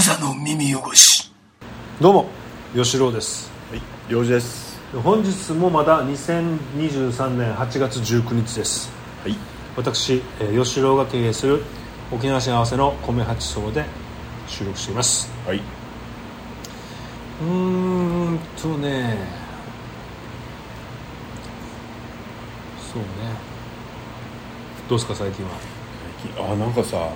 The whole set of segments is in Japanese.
無座の耳汚し。どうも吉郎です。はい、用事です。本日もまだ2023年8月19日です。はい、私、えー吉郎が経営する沖縄市合わせの米八層で収録しています。はい、うーんとね。そうね。どうですか最近は？最近あ、なんかさ、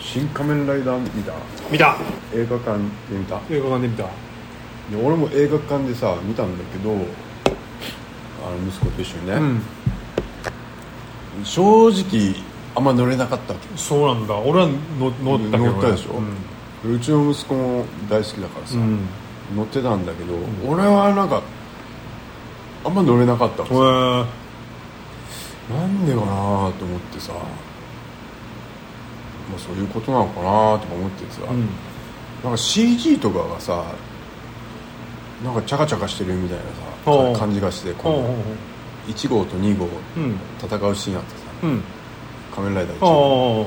新仮面ライダー見た？見た。映画館で見た。映画館で見た。で俺も映画館でさ、見たんだけど、あの息子と一緒にね、うん。正直、あんま乗れなかったわけ。そうなんだ。俺は乗乗ったけどね。乗ったでしょ、うん。うちの息子も大好きだからさ、うん。乗ってたんだけど、俺はなんか、あんま乗れなかったわけなんでかなと思ってさ、まあ、そういうことなのかなとか思ってさ、うん。なんか CG とかがさなんかチャカチャカしてるみたいなさ感じがしてこの1号と2号うん。戦うシーンあってさうん「仮面ライダー1号。あ」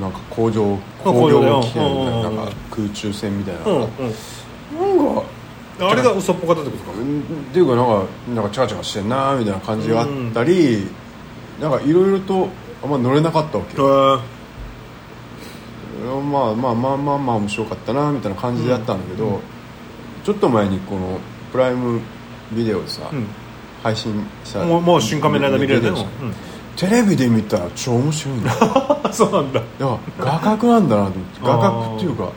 なんか工場工業機械みたいうん。ななんか空中戦みたいななんかあれが嘘っぽかったってことか。うんっていうかなんかなんかチャカチャカしてんなみたいな感じがあったり、なんかいろいろとあんま乗れなかったわけよまあまあまあまあまあ面白かったなみたいな感じでやったんだけど、ちょっと前にこのプライムビデオでさ、うん。配信したもうもう新仮面ラ見れるねビデオもう。うん。テレビで見たら超面白いんだよそうなんだ。いや画角なんだなと思って。画角っていうか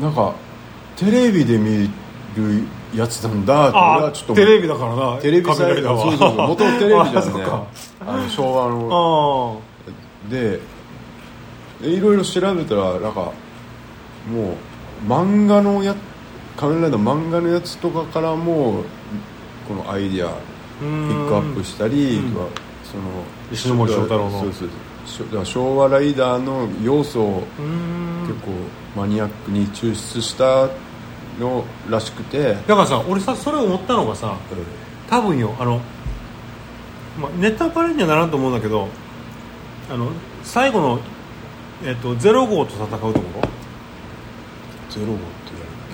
なんかテレビで見るやつなんだって俺あはちょっとテレビだからな。テレビ仮面ライダーはそうそうそう。元々テレビじゃんね。あの昭和の。でいろいろ調べたらなんかもう漫画のや仮面ライダー漫画のやつとかからもこのアイディアピックアップしたりうん。その石森章太郎の。そうそうそう。だから昭和ライダーの要素を結構マニアックに抽出したのらしくて、だからさ俺さそれ思ったのがさ多分よあの、まあ、ネタバレにはならんと思うんだけどあの最後の、えっとゼロ号と戦うところ、ゼロ号って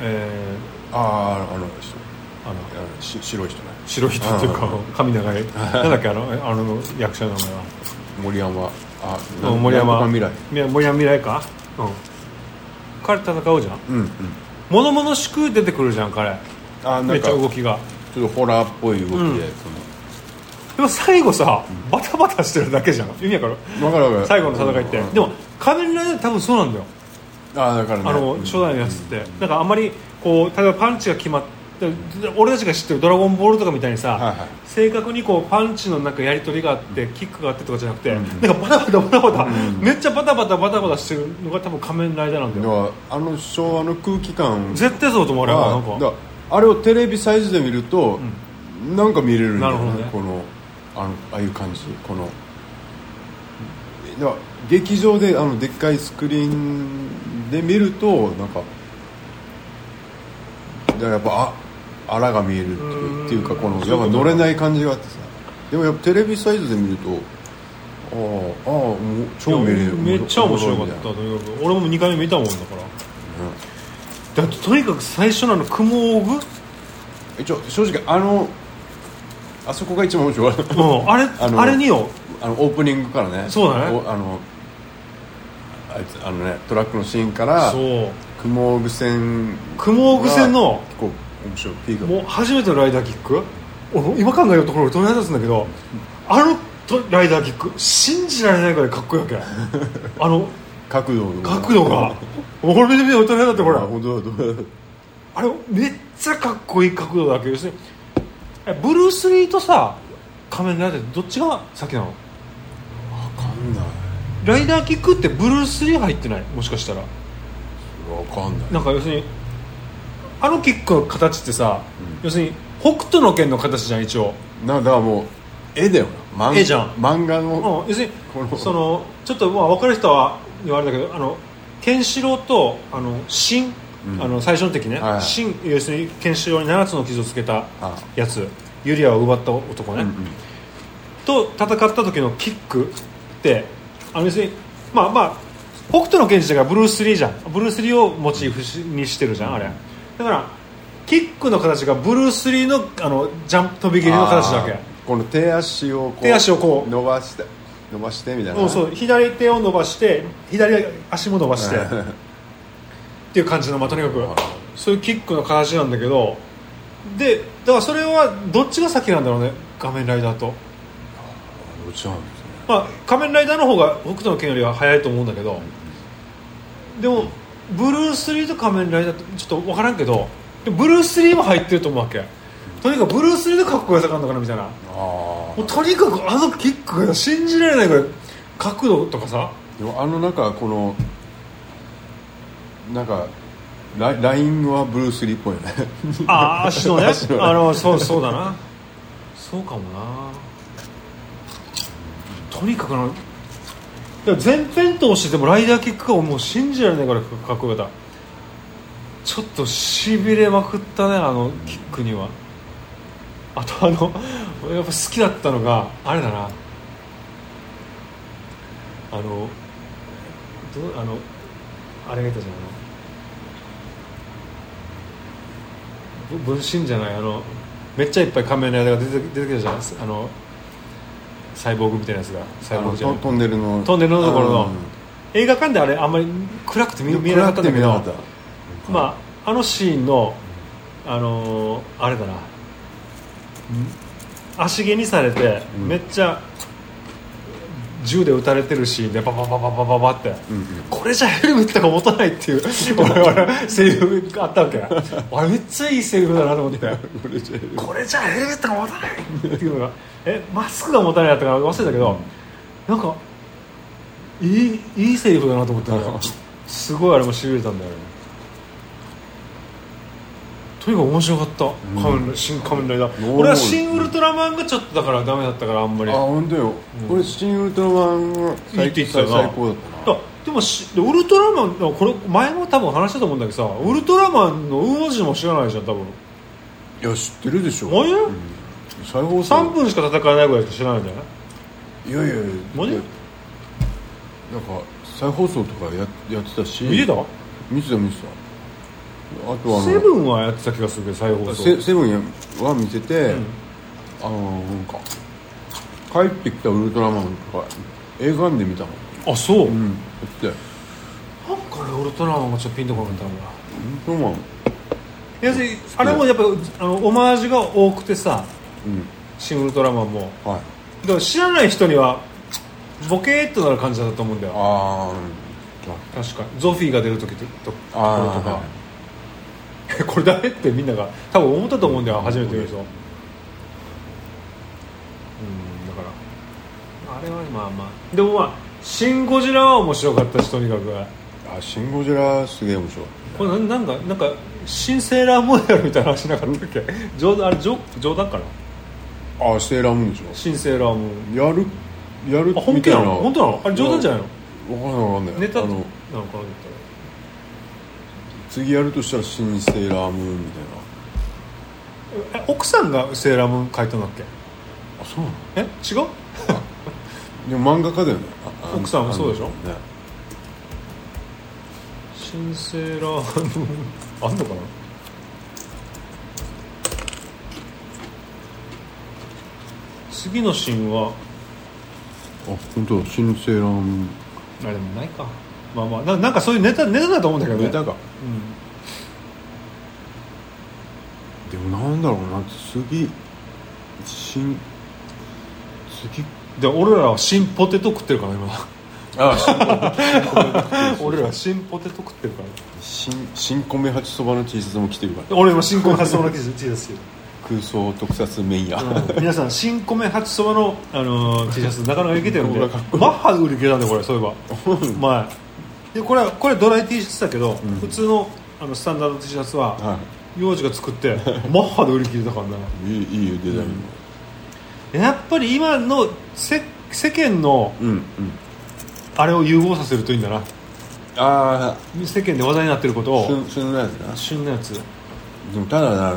えあああの人。ー、あのあのし白い人ね。白い人っていうか髪長い。なんだっけあのあの役者の名前は？森山。あうん森山。未来。森山未来か？うん。彼戦うじゃん？うんうん。物々しく出てくるじゃん彼。あなんかめっちゃ動きが。ちょっとホラーっぽい動きで、うんでも最後さバタバタしてるだけじゃん。意味わかる？その分かる分かる。最後の戦いって、うん。でも仮面ライダー多分そうなんだよ。あだからね。あの初代のやつって、なんかあんまりこう例えばパンチが決まって俺たちが知ってる「ドラゴンボール」とかみたいにさ、はいはい。正確にこうパンチのなんかやり取りがあって、キックがあってとかじゃなくて、うん。なんかバタバタバタバタ、ん。めっちゃバタバタバタバタしてるのが多分仮面ライダーなんだだよ。からあの昭和の空気感。絶対そうだと思う俺はなんか。がだからあれをテレビサイズで見ると、なんか見れるんだよねなるほどね。このあのああいう感じ。このだから劇場であのでっかいスクリーンで見るとなんかだからやっぱああらが見えるっていうっていうかこのやっぱ乗れない感じがあってさ。でもやっぱテレビサイズで見るとああああもう超見れる。めっちゃ面白かった。とにかく俺も2回目見たもんだから。だってとにかく最初のあの雲オグ一応正直あのあそこが一番面白かったうん。あれあのあれによ。あのオープニングからね。そうだね。おあのあいつあのねトラックのシーンからそう。雲具線雲オグ戦の結構面白い。ピークもう初めてのライダーキック？俺今考えるところ俺鳥肌立つんだけどあのとライダーキック信じられないぐらいかっこいいわけ。あの角度が。角度が。俺見てみて鳥肌立ってほら。あれめっちゃかっこいい角度だけど要するにえブルース・リーとさ仮面ライダーってどっちが先なの？分かんない。ライダーキックってブルース・リー入ってない？もしかしたら。分かんない。なんか要するにあのキックの形ってさ、要するに北斗の拳の形じゃん一応。なだからもう絵だよな。漫絵じゃん。漫画の。うん、要するにこの。そのちょっとまあ分かる人は言われたけどあのケンシロウとあのシン、うんあの最初の敵ね、はい。はいシン要するにケンシロウに7つの傷をつけたあやつユリアを奪った男ね、うんうん。と戦った時のキックってあの要するにまあまあ北斗の拳士がブルース・リーじゃん。ブルース・リーをモチーフにしてるじゃんあれ。だからキックの形がブルース・リーのあのジャンプ飛び蹴りの形だけ。この手足をこう手足をこう。伸ばして伸ばしてみたいな。そう。左手を伸ばして左足も伸ばして っていう感じの、まあ、とにかくそういうキックの形なんだけどでだからそれはどっちが先なんだろうね仮面ライダーと、どっちなんですね。まあ、仮面ライダーの方が北斗の拳よりは早いと思うんだけどでもブルース・リーと仮面ライダーってちょっと分からんけどブルース・リーも入ってると思うわけ。とにかくブルース・リーのかっこよさがあるのかなみたいな。あもうとにかくあのキックが信じられないぐらい角度とかさ。あでもあのなんかこのなんかララインはブルース・リーっぽいよね。ああ足のね。足のね。あのそうそうだな。そうかもな。とにかくなでも全編通してでもライダーキックがもう信じられないからいかっこよかった。ちょっとしびれまくったねあのキックには。あとあのやっぱ好きだったのがあれだな。あのどうあのあれがいたじゃんあのぶ分身じゃないあのめっちゃいっぱい仮面ライダーが出て出てきたじゃんあのサイボーグみたいなやつが。サイボーグじゃない。トンネルの。トンネルのところの。うん。映画館であれあんまり暗くて見見えなかったんだけどまああのシーンのあのーあれだな。足毛にされて、うん。めっちゃ銃で撃たれてるシーンでバババババババって、うんうん。これじゃヘルメットが持たないっていう俺々セリフがあったわけ。あれめっちゃいいセリフだなと思って。これじゃヘルメットが持たないっていうのが。えマスクが持たないやったか忘れたけど、なんかいいいいセリフだなと思って、すごいあれもしびれたんだよねとにかく面白かった、仮面ライ新仮面ライダー。俺は新ウルトラマンがちょっとだからダメだったからあんまり。あ本当よ、俺新ウルトラマンがいい最って言ってたよな最高だったな。あでもしでウルトラマンこれ前も多分話したと思うんだけどさウルトラマンのウオジも知らないじゃん多分。いや知ってるでしょ。マジ？再放送3分しか戦えないぐらいしか知らないんじゃない？いやいやいやマジ？なんか再放送とかややってたし。見てた？見てた見てたあとあのセブンはやってた気がするけど再放送。セセブンは見てて、ん。あのなんか帰ってきたウルトラマンとか映画館で見たの。あそう、うんやって。なんか俺ウルトラマンがちょっとピンとこなかったんだウルトラマン。要するにあれもやっぱあのオマージュが多くてさうん。新ウルトラマンも。はい。だから知らない人にはボケーっとなる感じだったと思うんだよ。あ確かゾフィーが出る時ととあころとか。は これ誰ってみんなが多分思ったと思うんだよ初めて見る人うんだから。あれはまあまあでもまあ「シン・ゴジラ」は面白かったしとにかく。あシン・ゴジラすげえ面白いこれななんかなんか新セーラームーンやるみたいな話なかったっけ？冗談あれ冗冗談かな？あセーラームーンでしょ。新セーラームーン。やるやるあ本気なの？本当なの？あれ冗談じゃないの？わかんないわかんない。ネタなのかな次やるとしたら新セーラームーンみたいな。え奥さんがセーラームーン書いたんだっけ？あそうなの？え違う？でも漫画家だよね。奥さんもそうでしょ？ね。新セーラームーン。あんのかな？次のシーンは？あ本当だ。新セーラームーン。あでもないかまあまあななんかそういうネタネタだと思うんだけどね。ネタか。うん。でもなんだろうな次新次で俺らは新ポテト食ってるから今。あ 俺らは新ポテト食ってるから。新新米八そばの T シャツも着てるから。俺今新米発想の記事ですよ。空想特撮麺屋、皆さん新米八そばの、あのー T シャツなかなかいけてるんで。マッハで売り切れたんでこれそういえば。前でこれはこれドライ T シャツだけど、普通のあのスタンダード T シャツはは幼児が作って マッハで売り切れたからな。いいいいよデザインもやっぱり今のせ世間のうんうん。あれを融合させるといいんだな。あ世間で話題になってることを。あ旬旬のやつな。旬のやつ。でもただな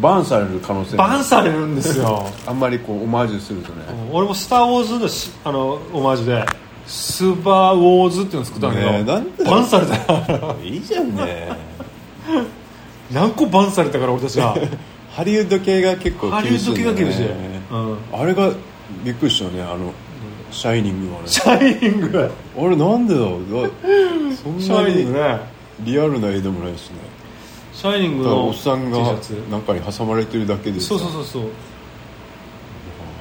バンされる可能性もバンされるんですよ。あんまりこうオマージュするとね。俺も「スター・ウォーズのし」あのオマージュでスーパーウォーズっていうの作ったんだけど、バンされた。いいじゃんね。何個バンされたから俺たちは。ハリウッド系が結構ハリウッド系が厳しい、ね。うん、あれがびっくりしたねあの「シャイニング」はね。シャイニング。あれなんでだろう。だそシんなにリアルな絵でもないしね。シャイニングのおっさんが中に挟まれてるだけでさそうそうそうそう。あ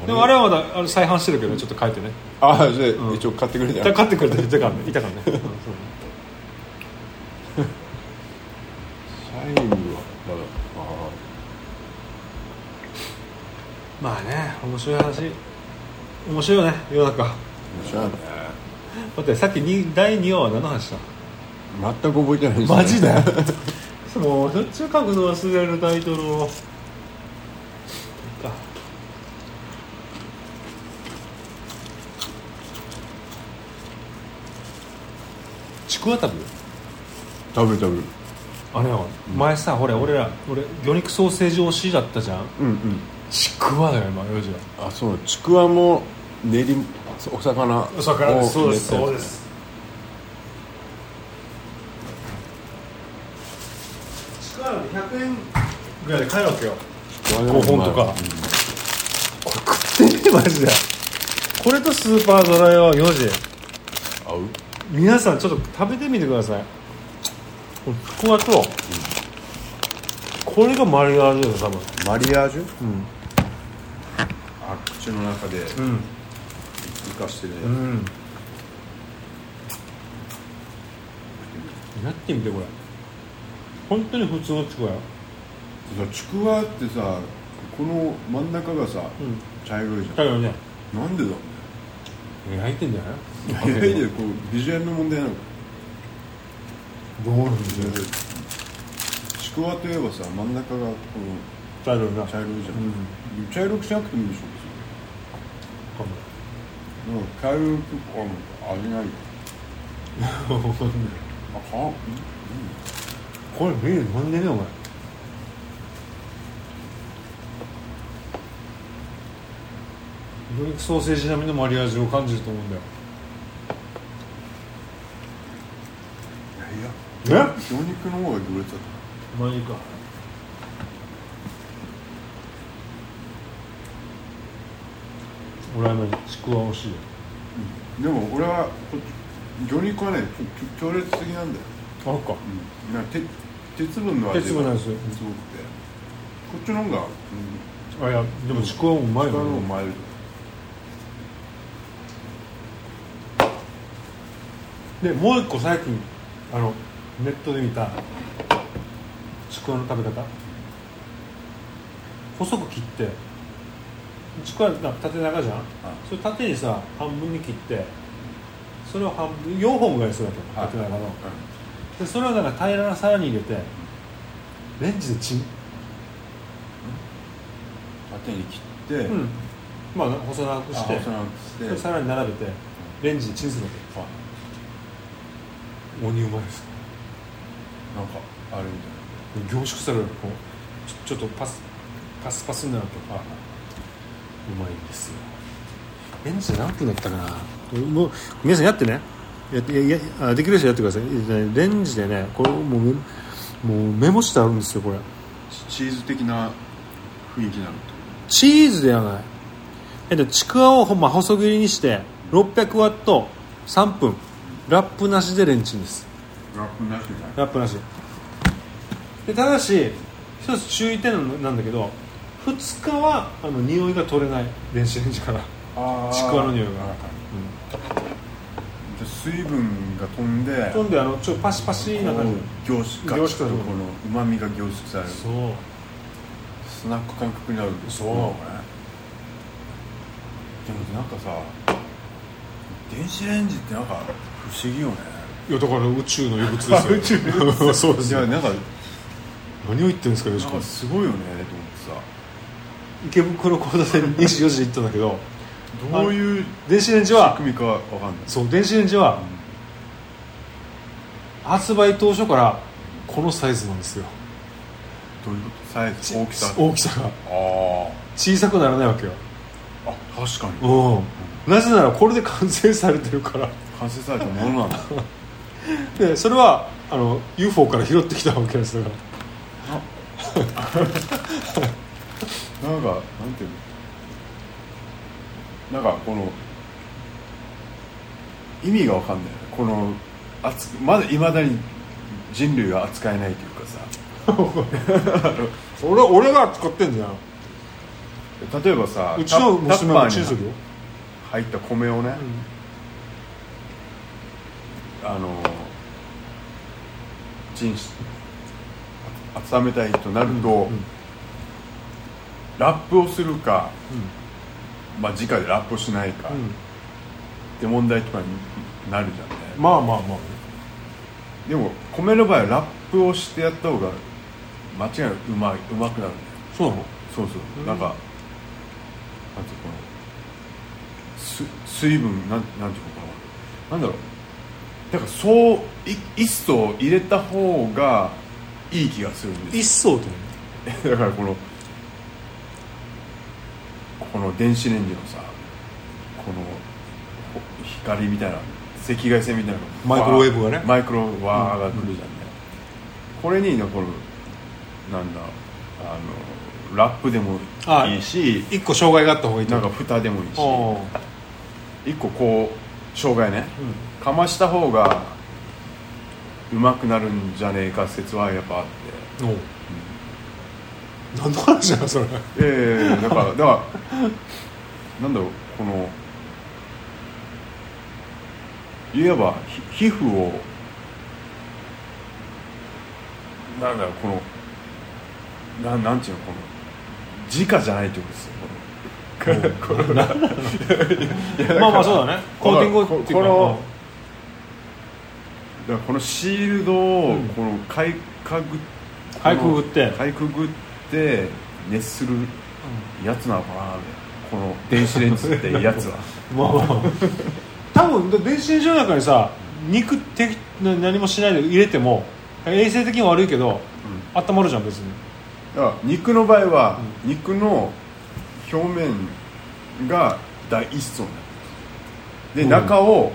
でもあれはまだあれ再販してるけどちょっと書いてね。ああじゃあうん一応買ってくれただ買ってくれた。人いたからねいたからね、うんそうシャはまだあまあね面白い話。面白いよね世の中。あ面白いね。待ってさっきに第2話は何の話した全く覚えてないですね。マジで？もうしょっちゅう書くの忘れるタイトルをいっかちくわ食べる食べ食べる。あれよ、前さほれ俺ら俺魚肉ソーセージ推しだったじゃん。うんうん。ちくわだよ今4時は。あそう。ちくわも練りお魚をお魚です。そうです練ったやつそうです。ちくわなんて100円ぐらいで買えるわけよ。5本とか。うん。これ食ってみマジで。これとスーパードライは4時合う？皆さんちょっと食べてみてください。これちくわと、これがマリアージュだよ多分。マリアージュ？うん。あ口の中でうん。浮かしてるね。うん。やってみてこれ。本当に普通のちくわよ。さちくわってさこの真ん中がさうん。茶色いじだけどねゃんなんでだろ焼いてんじゃない？うねいやいやこうビジュアルの問題なのどうなんですよ。ちくわといえばさ真ん中がこ茶色いなの茶色いじゃん、うん茶色くしなくてもいいでしょ別にうん。茶色くあ味ないよあはこれビール飲んでねお前ソーセージ並みのマリアージュを感じると思うんだよいやいやえ？魚肉の方が行列だっマジか。俺は今ちくわ欲しいよ。たでも俺はこっち魚肉はね強烈すぎなんだよ、あそっか。うん、なんか鉄鉄分の味が鉄分なんですよすごくて。こっちの方が、うん、あいやでもちくわもうまい使うののもマイルでもう一個最近あのネットで見た。ちくわの食べ方。細く切って。ちくわな縦長じゃん。それ縦にさ半分に切って。それを半分4本ぐらいするわけ縦長の。でそれをなんか平らな皿に入れてレンジでチン。縦に切って、うん。まあ細長くして。あ細長くして。それ皿に並べてレンジでチンするわけあ。鬼うまいですなんかあれみたい凝縮されるこうちょっとパスパスパスになるとあうまいんですよ。レンジで何分だったかな？もう皆さんやってね。やってややあできる人やってください。レンジでねこれもうメもうメモしてあるんですよこれ。チーズ的な雰囲気になるチーズではない。えっとちくわをほんま細切りにして600ワット3分。ラップなしでレンチンですラップなしでラップなし。でただし一つ注意点なんだけど2日はあの匂いが取れない電子レンジから、ちくわの匂いが。はいはいじゃあ水分が飛んで飛んであのちょパシパシな感じ。凝縮凝縮されるこのうまみが凝縮される。そう。スナック感覚になるそうなのかねでもなんかさ電子レンジってなんか不思議よねいやだから宇宙の異物ですよ。そうですよいやなんか何を言ってるんですかよしすごいよねと思って池袋交差点24時で行ったんだけどさどういう電子レンジ仕は組みかわかんない。そう電子レンジは発売当初からこのサイズなんですよ。どういうこと？サイズ？大きさ？大きさが。あ小さくならないわけよ。ああ確かに。うん。なぜならこれで完成されてるから。完成されたものなんだでそれはあの UFO から拾ってきたわけですだからなんかなんていうの？なんかこの意味がわかんない。この扱まだいまだに人類が扱えないというかさ。俺俺が使ってんじゃん。例えばさうちの娘もチンするよ、入った米をね、あのチンし温めたいとなると、うん。ラップをするか、まあ直でラップをしないか、うん。って問題とかになるじゃんねまあまあまあでも米の場合はラップをしてやった方が間違いなくうまいうまくなる。んだよそうなの？そうそう、うん。なんかなんていうのこのす水分なんなんていうのかな。なんだろうだからそうい一層入れた方がいい気がするんです一層ってよだからこのこの電子レンジのさこのほ光みたいな赤外線みたいなのマイクロウェーブがね。マイクロワーが来るじゃんね、これに残るなんだあのラップでもいいし一個障害があった方がいいと。なんか蓋でもいいし一個こう障害ね、かました方がうまくなるんじゃねえか説はやっぱあって。おう。何の話だよそれ。ええ だからだからなんだろうこのいわばひ皮膚をなんだろうこのなんなんていうのこの直じゃないってことですよ まあまあそうだね。コーティングこのだからこのシールドをうんこのかいかぐかいくぐって。かいくぐって熱するやつなのかなこの電子レンジってやつは。まあまあ。多分電子レンジの中にさ肉てな何もしないで入れても衛生的には悪いけど温まるじゃん別に。だから肉の場合は、肉の表面が第一層になる。で、うん。中を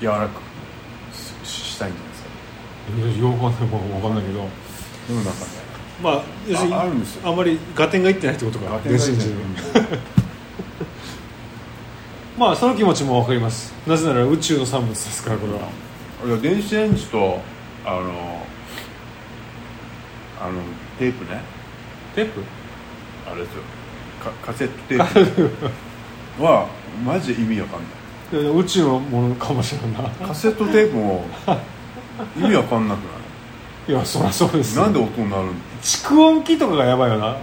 柔らかくししたいんじゃないですかよくわかんないけど。でもなんかね。まあ要するにああるんですよ。あんまり合点がいってないってことか。電子レンジにまあその気持ちも分かります。なぜなら宇宙の産物ですからこれは。いや電子レンジとあのあのテープね。テープ？あれですよ。カカセットテープ。はマジで意味わかんないいや宇宙のものかもしれんな。カセットテープも意味わかんなくい？やそりゃそうですよ。ないなんで音になるん蓄音機とかがやばいよな。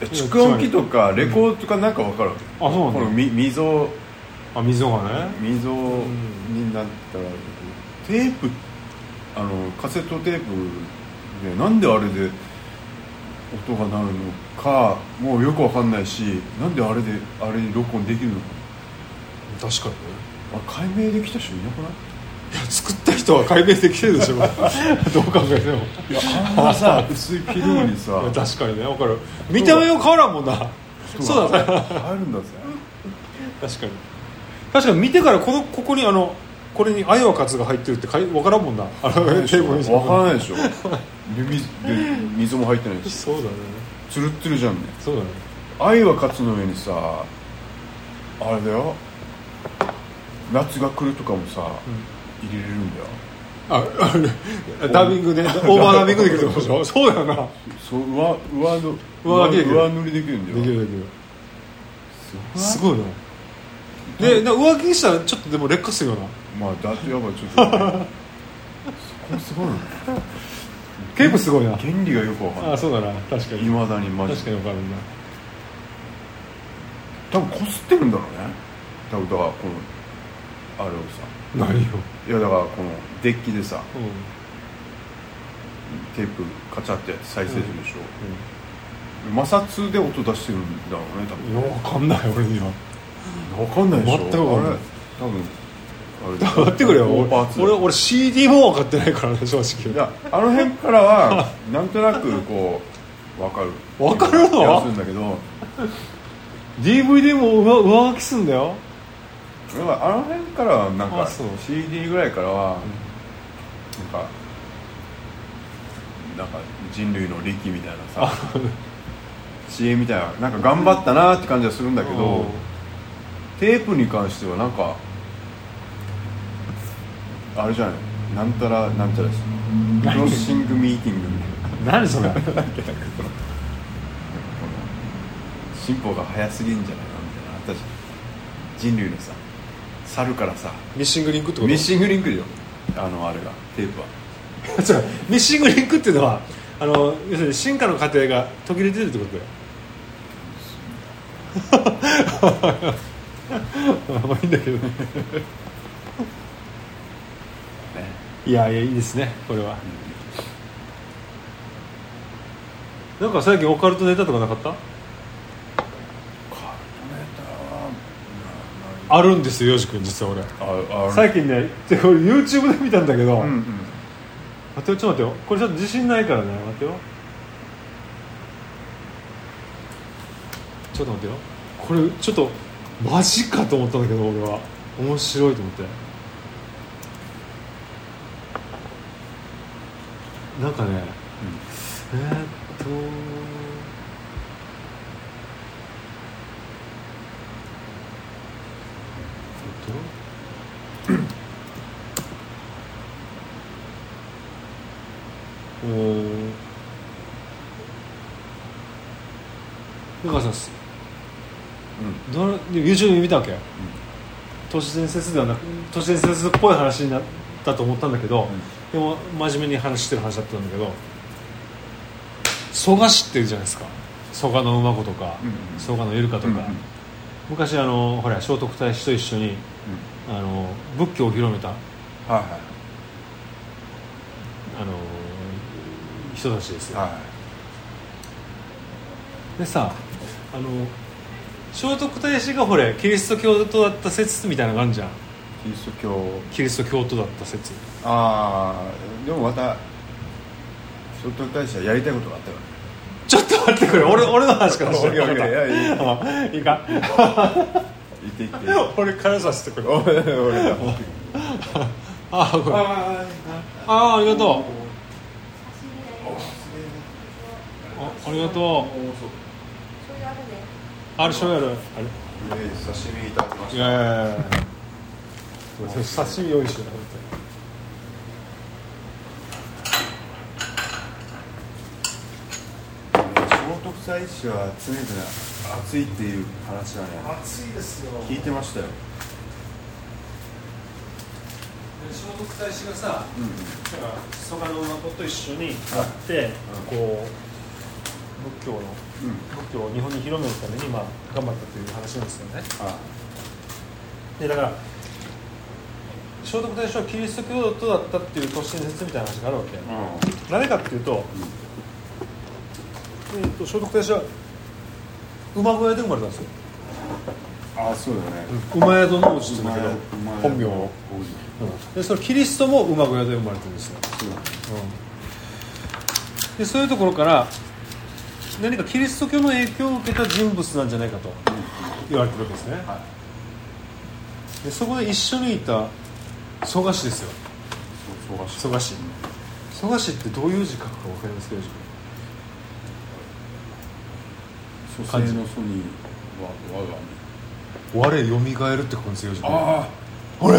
蓄音機とかレコードとかなんかわかるわけ、あそうなんだ。このみ溝。あ溝がね。溝になったらテープあのカセットテープでなんであれで音が鳴るのかもうよくわかんないしなんであれであれに録音できるのか確かにね。あ解明できた人いなくない？いや作った人は解明できてるでしょ。どう考えても。いやあんなさ薄いピルーにさ。確かにね分かる。見た目も変わらんもんな。そうだね。あるんだぜ。確かに。確かに見てからこのここにあのこれに「愛は勝つ」が入ってるってかい分からんもんな。あのテープにわからないでしょ。で水で水も入ってないし。そうだね。ツルッツルじゃんね。そうだね。愛は勝つの上にさあれだよ夏が来るとかもさ、入れれるんだよ。ああれダービングでオーバーダービングできるってことでしょ？そうだよな。そう上上の上書きできる。上塗りできるんだよ。できるできる。すすごいな。でで浮気にしたらちょっとでも劣化するよな。まあだってやっぱちょっとそこ すごい。な結構すごいな。原理がよくわかんない。あそうだな。確かに。いまだにマジで。確かに分かるな。多分こすってるんだろうね。多分だからこのあれをさ。何よ、いやだからこのデッキでさうテープカチャってやって再生するでしょ、摩擦で音出してるんだろうね多分。ん、いや分かんない俺には。わかんないでしょ。全くわかんない。あれ多分あれ待ってくれよ。俺俺 CD も分かってないからね正直。いやあの辺からはなんとなくこう分かる。わかるの？するんだけど。DVD も上上書きすんだよだからあの辺からはなんか CD ぐらいからはなんかなんか人類の力みたいなさ知恵みたいななんか頑張ったなって感じはするんだけどテープに関してはなんかあれじゃない？なんたらなんちゃらです。クロッシングミーティングみたいな。何それ？なんかこの進歩が早すぎんじゃないかみたいなあったじゃん。人類のさ猿からさ。ミッシングリンクってこと？ミッシングリンクよ。あのあれが。テープは。ミッシングリンクっていうのはあの要するに進化の過程が途切れてるってことだよ。まあ いいんだけど。ねいやいやいいですね。これは、なんか最近オカルトネタとかなかった？あるんですよよし君実は俺。ああ最近ねでこれ YouTube で見たんだけど、うんうん。待ってよちょっと待ってよ。これちょっと自信ないからね待ってよ。ちょっと待ってよ。これちょっとマジかと思ったんだけど俺は。面白いと思って。なんかね、えー、っとえっとおーだからさす。どの YouTube で見たわけ、都市伝説ではなく都市伝説っぽい話になったと思ったんだけど、でも真面目に話してる話だったんだけど蘇我氏っていうじゃないですか。蘇我の馬子とかうんうん蘇我のイルカとか、うんうん昔あのほら聖徳太子と一緒にあの仏教を広めたはいはい。あの人たちですよ、はでさあの聖徳太子がほれキリスト教徒だった説みたいなのがあるじゃん。いキリスト教。キリスト教徒だった説。ああでもまた聖徳太子はやりたいことがあったから。ちょっと待ってくれ俺俺の話からして。いやいやいやいやあいいか？言って言って。俺からさせてくれ。俺俺だあこれあああありがとう。あありがとうあれ醤油あるあれ？あ刺身いただきましいやいやいやいや刺身用意してなかった聖徳太子は常々熱いっていう話はね暑いですよ聞いてましたよ聖徳太子がさうんうんだから蘇我の馬と一緒になって、こう仏教のうん。仏教を日本に広めるためにまあ頑張ったという話なんですよね。あでだから聖徳太子はキリスト教徒だったっていう都市伝説みたいな話があるわけ、うなぜかっていうと,、えー、と聖徳太子は馬小屋で生まれたんですよ、ああそうだね。馬宿の王子って言うんだけど馬屋本名を、王子。でそのキリストも馬小屋で生まれてるんですよ、そうだ。ねでそういうところから何かキリスト教の影響を受けた人物なんじゃないかと言われてるわけですね、はでそこで一緒にいた蘇我氏ですよ。蘇我氏。蘇我氏。ってどういう字書くか分かりますかよ蘇生の祖には我が我よみ。がえるって書くんですよよあ。ほれ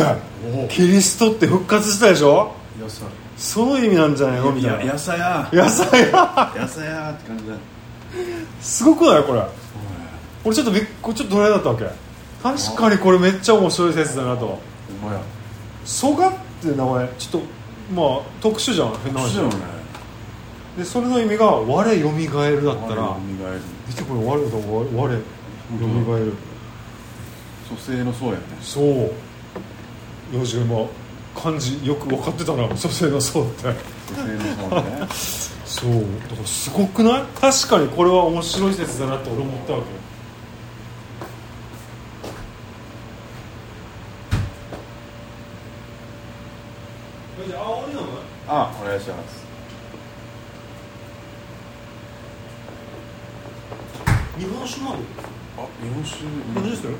キリストって復活したでしょ？あ野菜その意味なんじゃないの？みたいな。や野菜や。野菜や。野菜やって感じだすごくないこれ。俺ちょっとびっこれちょっとどれだったわけ。確かにこれめっちゃ面白い説だなと。お前。や蘇我って名前。ちょっとまあ特殊じゃん。変な話。ね。でそれの意味が「我よみがえる」だったら。見てこれ「我」だ「我」我よみがえる。蘇生のそうやね。そう。幼児も漢字よく分かってたな。蘇生の「そう」って。蘇生のそうね そうだからすごくない？確かにこれは面白い説だなと俺思ったわけ。よあお願いします。日本酒もある？あ日本酒。日本酒ですよ、うん。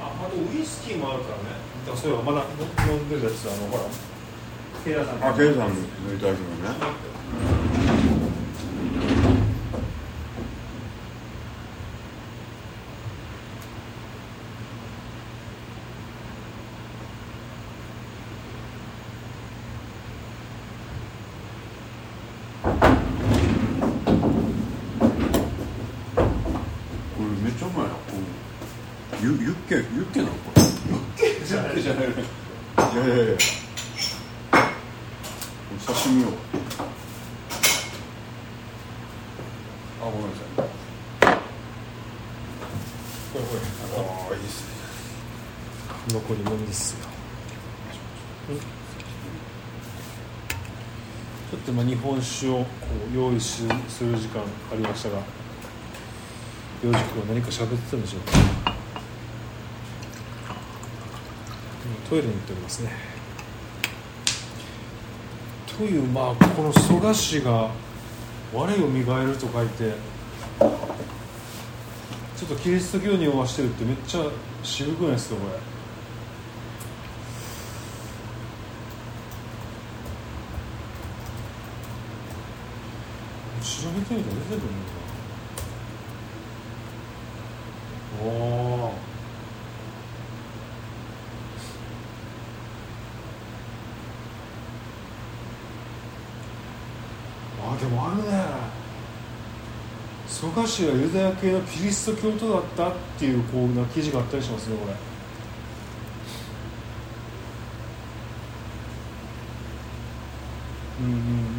あとウイスキーもあるからね。だからそういえばまだ飲んでるやつあのほらケイラさん。あケイさんのいただきのねこれめっちゃうまいなこうユユッケユッケなのこれユッケじゃないじゃないいやいやいや刺身をあごめんなさいこれこああいいっすねれ残りのみですよちょっとまあ日本酒をこう用意する時間ありましたが洋次君は何か喋ってたんでしょうか？トイレに行っておりますね。というまあこの蘇我氏が「我を磨える」と書いてちょっとキリスト教に弱してるってめっちゃ渋くないですかこれ？調べてみたら出てくるのかなおおあでもあるね蘇我氏はユダヤ系のキリスト教徒だったっていうこうな記事があったりしますねこれうんうんうんうんうん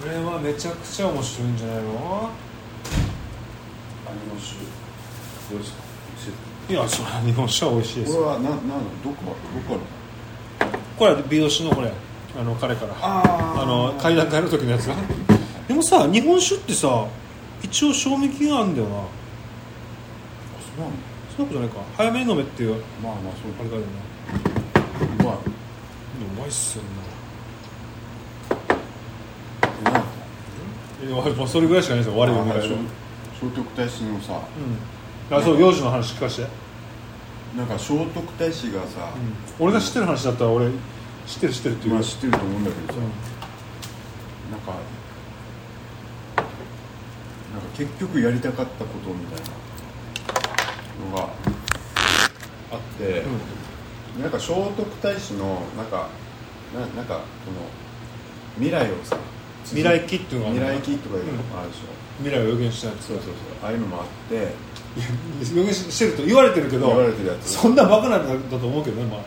これはめちゃくちゃ面白いんじゃないの？アニモ酒どうですかい。やそれは日本酒は美味しいですこれはななんどこどこの？これは美容師のこれ。あの彼から。ああの階段階の時のやつ。がでもさ日本酒ってさ一応賞味期限あるんだよな。そうなのそんなことないか。早めに飲めっていう。まあまあそうあれだよなうまい。でもうまいっすよえなんかないやまあそれぐらいしかないですよ。我々ぐらいの聖徳太子のさうん。あそう幼児の話聞かして、なんか聖徳太子がさ、俺が知ってる話だったら俺知ってる知ってるっていう、まあ知ってると思うんだけどさ、うん。なんかなんか結局やりたかったことみたいなのがあって、なんか聖徳太子のなんかななんかこの未来をさ未来期っていうのが。未来期とかいあるでしょ、未来を予言したやつそうそうそう。ああいうのもあって。予言してると言われてるけど言われてるやつ。そんなバカなんだと思うけどねまあ、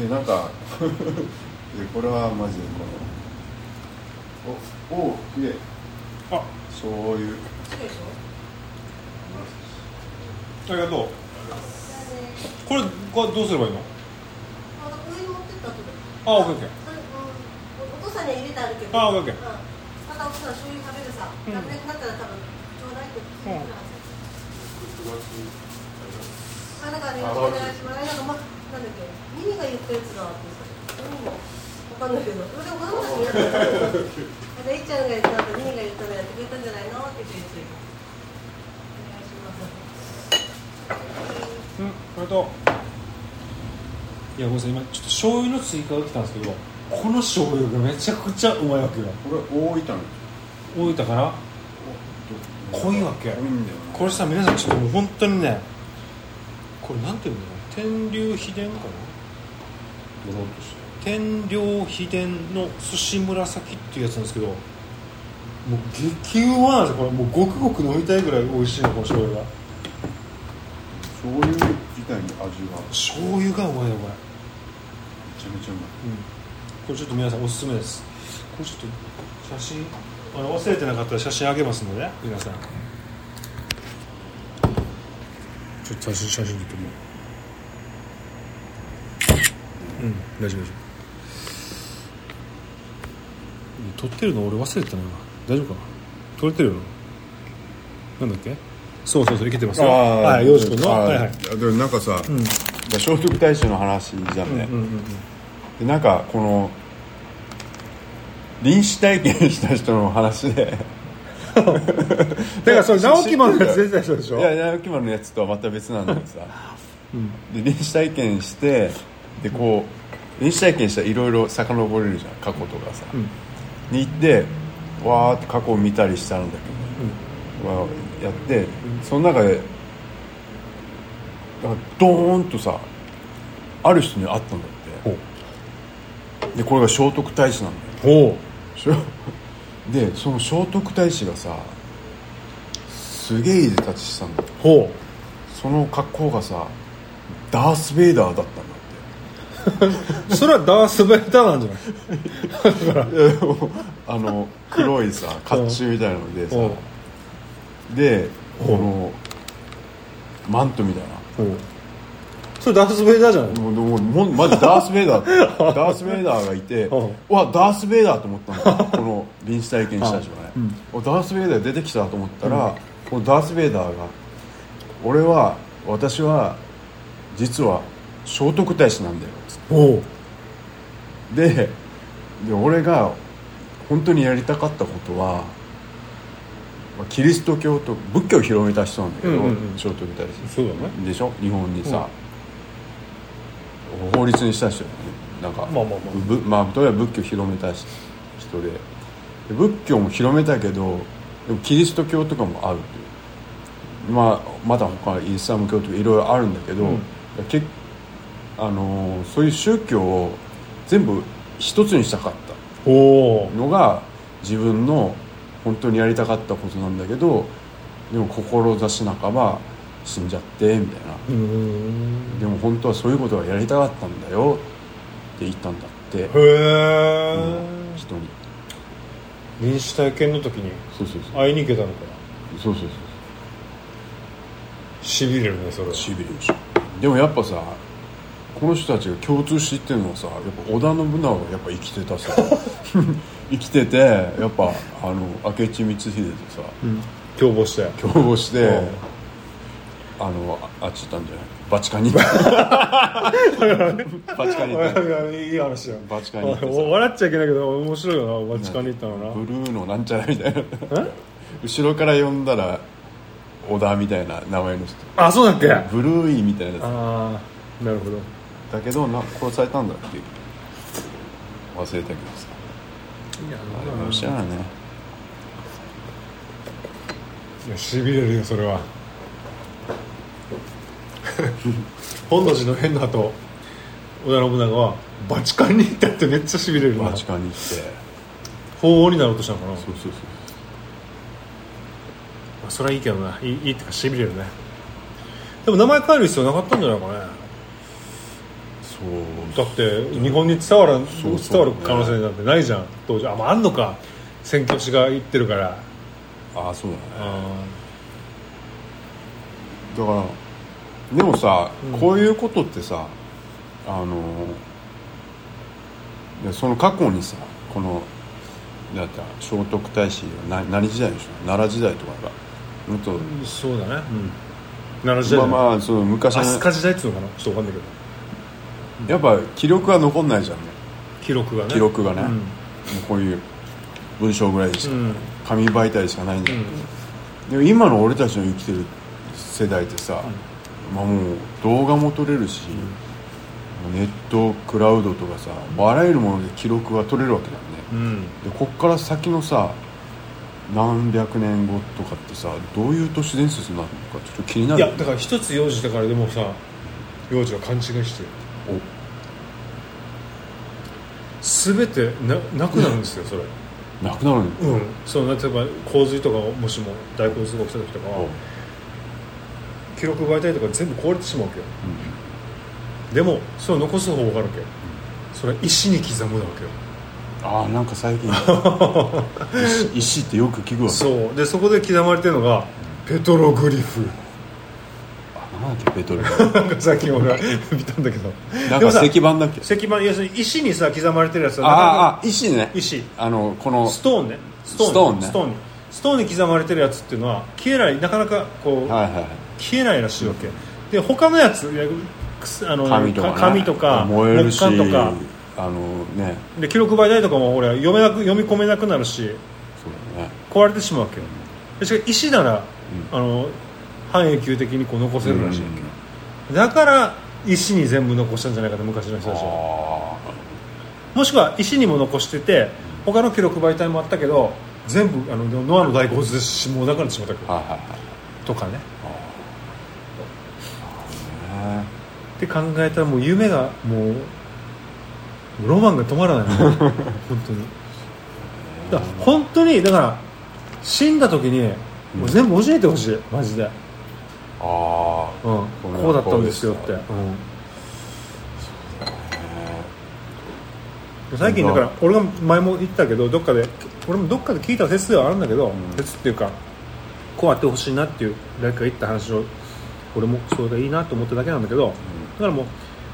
でなんか でこれはマジでこのおおすげえあ。そういう。ありがとう。これこれどうすればいいの？あオッケーオッケー父さんには入れてあるけど。あオッケーまたお父さん醤油食べるさ。なくなったら多分ちょうだいって。言ってくれるはずあだからね。お願いしますなんかまなんだっけ。ミニが言ったやつだってさミニもわかんないけど。でも子供たちにやったらレイちゃんが言った後ミニが言ったのやってくれたんじゃないのって言って言ってお願いしますうんありがとう？いやごめんなさい。今ちょっと醤油の追加が来たんですけどこの醤油がめちゃくちゃうまいわけよ。これ大分の。大分かな濃いわけ。濃いんだよなこれさ皆さんちょっともう本当にねこれなんていうんだろう天竜秘伝かな？ドロッとして。天領秘伝の寿司紫っていうやつなんですけどもう激うまなんですよこれ。もうごくごく飲みたいぐらい美味しいのこの醤油が。醤油自体に味が。め醤油がうまいよこれちゃめちゃうまいこれちょっと皆さんおすすめです。これちょっと写真あの忘れてなかったら写真あげますのでね皆さん。ちょっと写真写真撮ってもう。ん大丈夫大丈夫。撮ってるの俺忘れてたな大丈夫かな。撮れてるのな。んだっけ？そうそうそういけてますよ。はい洋二君の？はい。はいでもなんかさ、うん。聖徳太子の話じゃんね、うんうんうんでなんかこの臨死体験した人の話で。だからそれ直木マンのやつ出てた人でしょ？いや直木マンのやつとはまた別なんだけどさ、で臨死体験してでこう臨死体験したらいろいろ遡れるじゃん過去とかさ、に行ってわーって過去を見たりしたんだけど、わーやってその中でドーンとさある人に会ったんだほってでこれが聖徳太子なんだよ。でその聖徳太子がさすげえいでたちしたんだよ。う。ほその格好がさダース・ベイダーだったんだう それはダース・ベイダーなんじゃない？っ てあの黒いさ甲冑みたいなのでさ。ほでこのマントみたいなそれダース・ベイダーじゃない？もうもうもうマジダース・ベイダー。ダース・ベイダーがいてうん。うわダース・ベイダーと思ったの。この臨死体験した人がね、おダース・ベイダー出てきたと思ったら、このダース・ベイダーが「俺は私は実は聖徳太子なんだよ」つってほでで俺が本当にやりたかったことはまあキリスト教と仏教を広めた人なんだけど、うんうんうん。聖徳太子。うそうだね。でしょ？日本にさ、法律にした人なんかまあまあまあ。ぶまあとりあえず仏教広めたし人でで仏教も広めたけどでもキリスト教とかもあるっていう。まあまだ他イスラム教とかいろいろあるんだけど、うん。けあのーそういう宗教を全部一つにしたかっほたのが自分の本当にやりたかったことなんだけどでも志半ば死んじゃってみたいな。ううん。でも本当はそういうことがやりたかったんだよって言ったんだって。へえ人に。臨死体験の時にそうそうそう。会いに行けたのかな？そうそうそうしびれるねそれは。しびれるでし。ょでもやっぱさこの人たちが共通してるのはさやっぱ織田信長がやっぱ生きてたさ。生きててやっぱあの明智光秀とさ共謀して。共謀して、うんあのああっち行ったんじゃない？バチカンに バチカンに行った。いい話やバチカンに笑っちゃいけないけど面白いよなバチカンに行ったのな。ブルーのなんちゃらみたいな。え？後ろから呼んだら織田みたいな名前の人。あそうだっけ？あブルーイみたいなあーなるほど。だけどな殺されたんだって忘れたけどさ。いやあれ面白いね。いやしびれるよそれは本能寺の変な後織田信長はバチカンに行ったってめっちゃしびれるな。バチカンに行って。法王になろうとしたのかな。そうそうそうまあそれはいいけどな。いいいいってかしびれるね。でも名前変える必要なかったんじゃないかね。そう。だって日本に伝わらんそう伝わる可能性なんてないじゃん。当時。あ,、まあ、あんのか。宣教師が言ってるから。ああそうだね。あだからでもさ、うん。こういうことってさあのでその過去にさこのだった聖徳太子は何何時代でしょ奈良時代とかがもっとーそうだね。うん。奈良時代まあまあその昔の飛鳥時代っつうのかな？ちょっとわかんないけど。やっぱ記録が残んないじゃんね。記録がね。記録がね、うん。こういう文章ぐらいでし紙媒体しかないんだけど、でも今の俺たちの生きてる世代ってさ、まあもう動画も撮れるし、ネットクラウドとかさあらゆるもので記録が取れるわけだよね。うん。でこっから先のさ何百年後とかってさどういう都市伝説になるのかちょっと気にないるやだから一つ用事だからでもさ幼児は勘違いしてる。全てななくなるんですよそれ。おなくなるの？うん。その例えば洪水とかもしも大洪水が起きた時とかは記録媒体とか全部壊れてしまうわけよ。でもそれを残す方が分かるわけよ。それは石に刻むわけよ。ああなんか最近。石 石ってよく聞くわ。そう。でそこで刻まれてるのがペトログリフ。あなんだっけペトロル なんか最近俺は見たんだけど。なんか石板だっけ？石板要するに石にさ刻まれてるやつはあああ石ね。石。あのこのストーンね。ストーンね。ストーン。にストーンに刻まれてるやつっていうのは消えない。なかなかこう、はいはいはい消えないらしいわけ。で他のやつあの紙とか、ね、紙とか燃えとか。あのね。で記録媒体とかも俺は読めなく読み込めなくなるしね。壊れてしまうわけよしかし石なら、あの半永久的にこう残せるらしい、だから石に全部残したんじゃないかと昔の人たちは。あもしくは石にも残してて他の記録媒体もあったけど全部あのノアの大洪水でしもうなくなってしまったけどあはいはいはい。とかねねって考えたらもう夢がもうロマンが止まらない。本当に。だ本当にだから死んだ時にもう全部教えてほしい。マジで、うん、ああここれはうだったんですよって、こううん、最近だから俺が前も言ったけどどっかで俺もどっかで聞いた説ではあるんだけど、ん。説っていうかこうあってほしいなっていう誰かが言った話を俺もそれがいいなと思っただけなんだけど、だからもう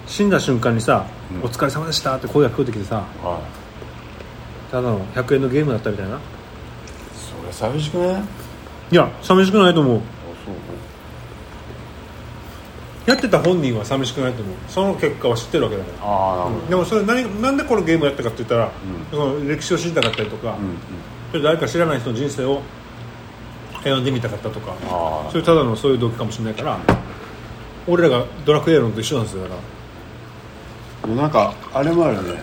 死んだ瞬間にさ「うん。お疲れ様でした」って声が聞こえてきてさはい。ただの100円のゲームだったみたいな。それ寂しくないあいや寂しくないと思う。そうやってた本人は寂しくないと思う。その結果は知ってるわけだから。ああなるほど。でもそれ何なんでこのゲームやったかって言ったら、ん。その歴史を知りたかったりとか、うんうん。それ誰か知らない人の人生を読んでみたかったとか。あそれただのそういう動機かもしれないから俺らがドラクエやるのと一緒なんですよだから。あなんかあれもあるね。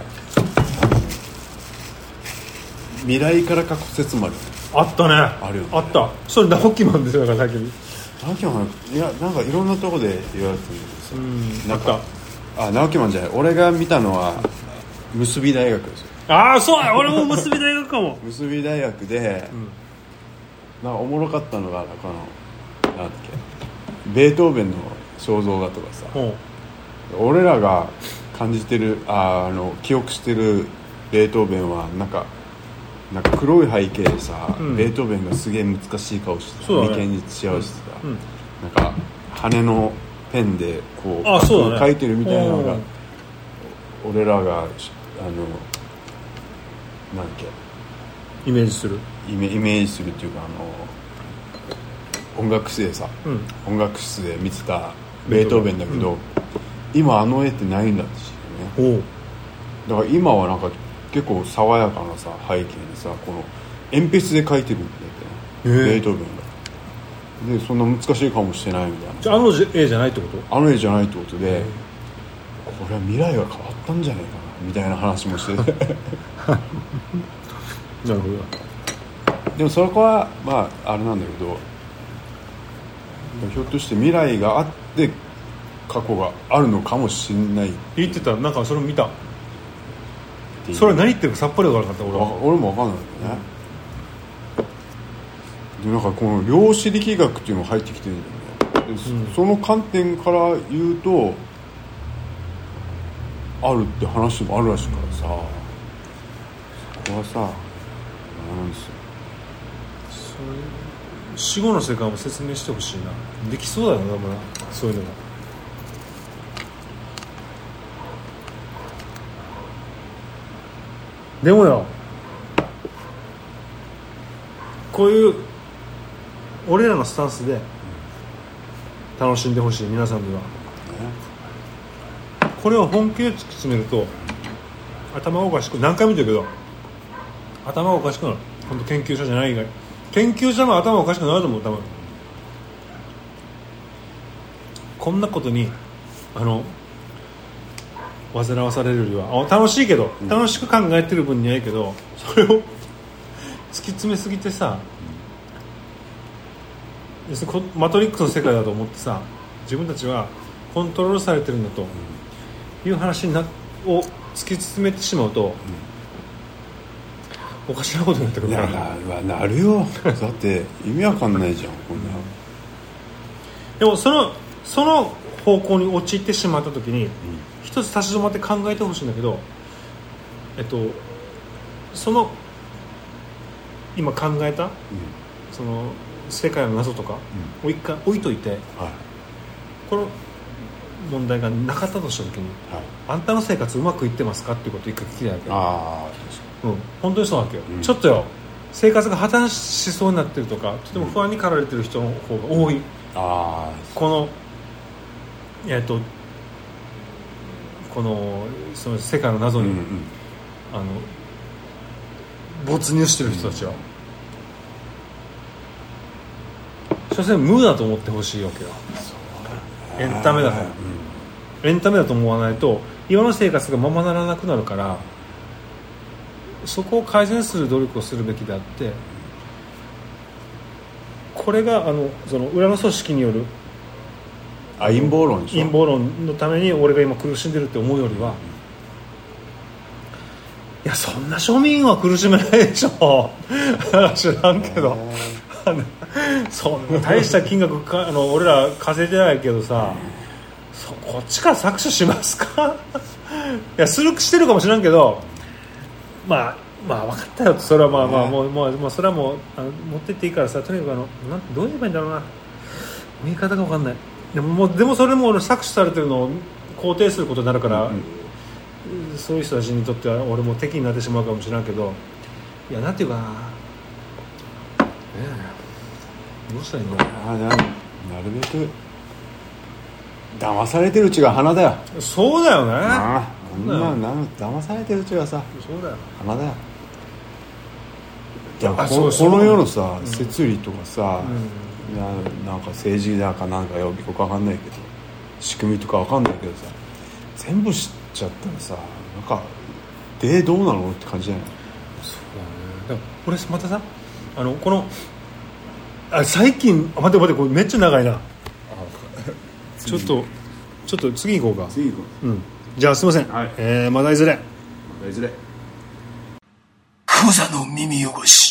未来から過去説まであったね。あるよね。あった。それ直木マンですよだから最近。直木マンいやなんかいろんなとこで言われてるんですよ。うんあっなんかあ直木マンじゃない。俺が見たのは結び大学ですよ。たああそうや俺も結び大学かも。結び大学で、なんかおもろかったのがこのなんだっけベートーベンの肖像画とかさほ俺らが感じてるああの記憶してるベートーベンはなんかなんか黒い背景でさ、うん。ベートーベンがすげえ難しい顔してそうだね。眉間にしわしてさ、ううん。なんか羽のペンでこうあそね。描いてるみたいなのがうん。俺らがしあのなんけイメージするイメイメージするっていうかあの音楽室でさうん。音楽室で見てたベートーベンだけど、今あの絵ってないんだって知ってね。だから今はなんか結構爽やかなさ背景にさこの鉛筆で描いてるんだって。ねベートーベンが。でそんな難しい顔もしてないみたいな。じゃああの絵じゃないってこと？あの絵じゃないってことでこれは未来が変わったんじゃないかなみたいな話もしててなるほどでもそこはまああれなんだけどひょっとして未来があって過去があるのかもしれない。っ言ってた。なんかそれ見た。それ何言ってるかさっぱり分からなかった俺わは俺も分かんないんだよね、でなんかこの量子力学っていうのが入ってきてるんだよね。うん。その観点から言うとあるって話もあるらしいからさ。そこはさなんですよ死後の世界も説明してほしいなできそうだよな多分なそういうのがでもよこういう俺らのスタンスで楽しん。でほしい皆さん。にはこれを本気で突き詰めると頭おかしく何回も言ってるけど頭おかしくなる本当研究者じゃない以外研究者も頭がおかしくなると思う多分。こんなことにあの煩わされるよりはあ楽しいけど、うん。楽しく考えてる分にはいいけどそれを突き詰めすぎてさ、要するにこマトリックスの世界だと思ってさ自分たちはコントロールされてるんだという話になを突き詰めてしまうと、おかしなことになってくるななるよ。だって意味わかんないじゃんこんな。でもそのその方向に陥ってしまった時に、一つ立ち止まって考えてほしいんだけどえっとその今考えたその世界の謎とかを一回置いといてはい。この問題がなかったとした時にはい。あんたの生活うまくいってますかっていうことを一回聞きたいわけ。あうん、本当にそうなわけよ、うん。ちょっとよ。生活が破綻しそうになってるとかとても不安に駆られてる人の方が多い。ああこのえっとこのその世界の謎に、うんうん。あの没入してる人たちは、所詮無だと思ってほしいわけよ。エンタメだから。エンタメだと思わないと今の生活がままならなくなるからそこを改善する努力をするべきであってこれがあのその裏の組織によるあ陰謀論陰謀論のために俺が今苦しんでるって思うよりはいやそんな庶民は苦しめないでしょ。知らんけど。そんな大した金額かあの俺ら稼いでないけどさそこっちから搾取しますか？いやするしてるかもしれんけどまあまあ分かったよ。それはまあまあもうもうもうそれはもうあの持ってっていいからさとにかくあのなんどう言えばいいんだろうな。言い方が分かんない。でももうでもそれも俺搾取されてるのを肯定することになるから、うんそういう人たちにとっては俺も敵になってしまうかもしれないけどいやなんていうかな。どうしたらいいんだろあななるべく騙されてるうちが花だよ。うそうだよねそうだよな騙されてるうちがさそうだよ。花だよいやあここの世のさ摂理とかさ、うななんか政治だかなんかよよくわかんないけど仕組みとかわかんないけどさ全部知っちゃったらさなんかでどうなのって感じじゃない？そうだね。だから俺またさあのこのあ最近あ待って待ってこれめっちゃ長いな。ちょっとちょっと次行こうか。次行こうんじゃあすいません、はい。えーまたいずれ。ういずれ。クザの耳汚し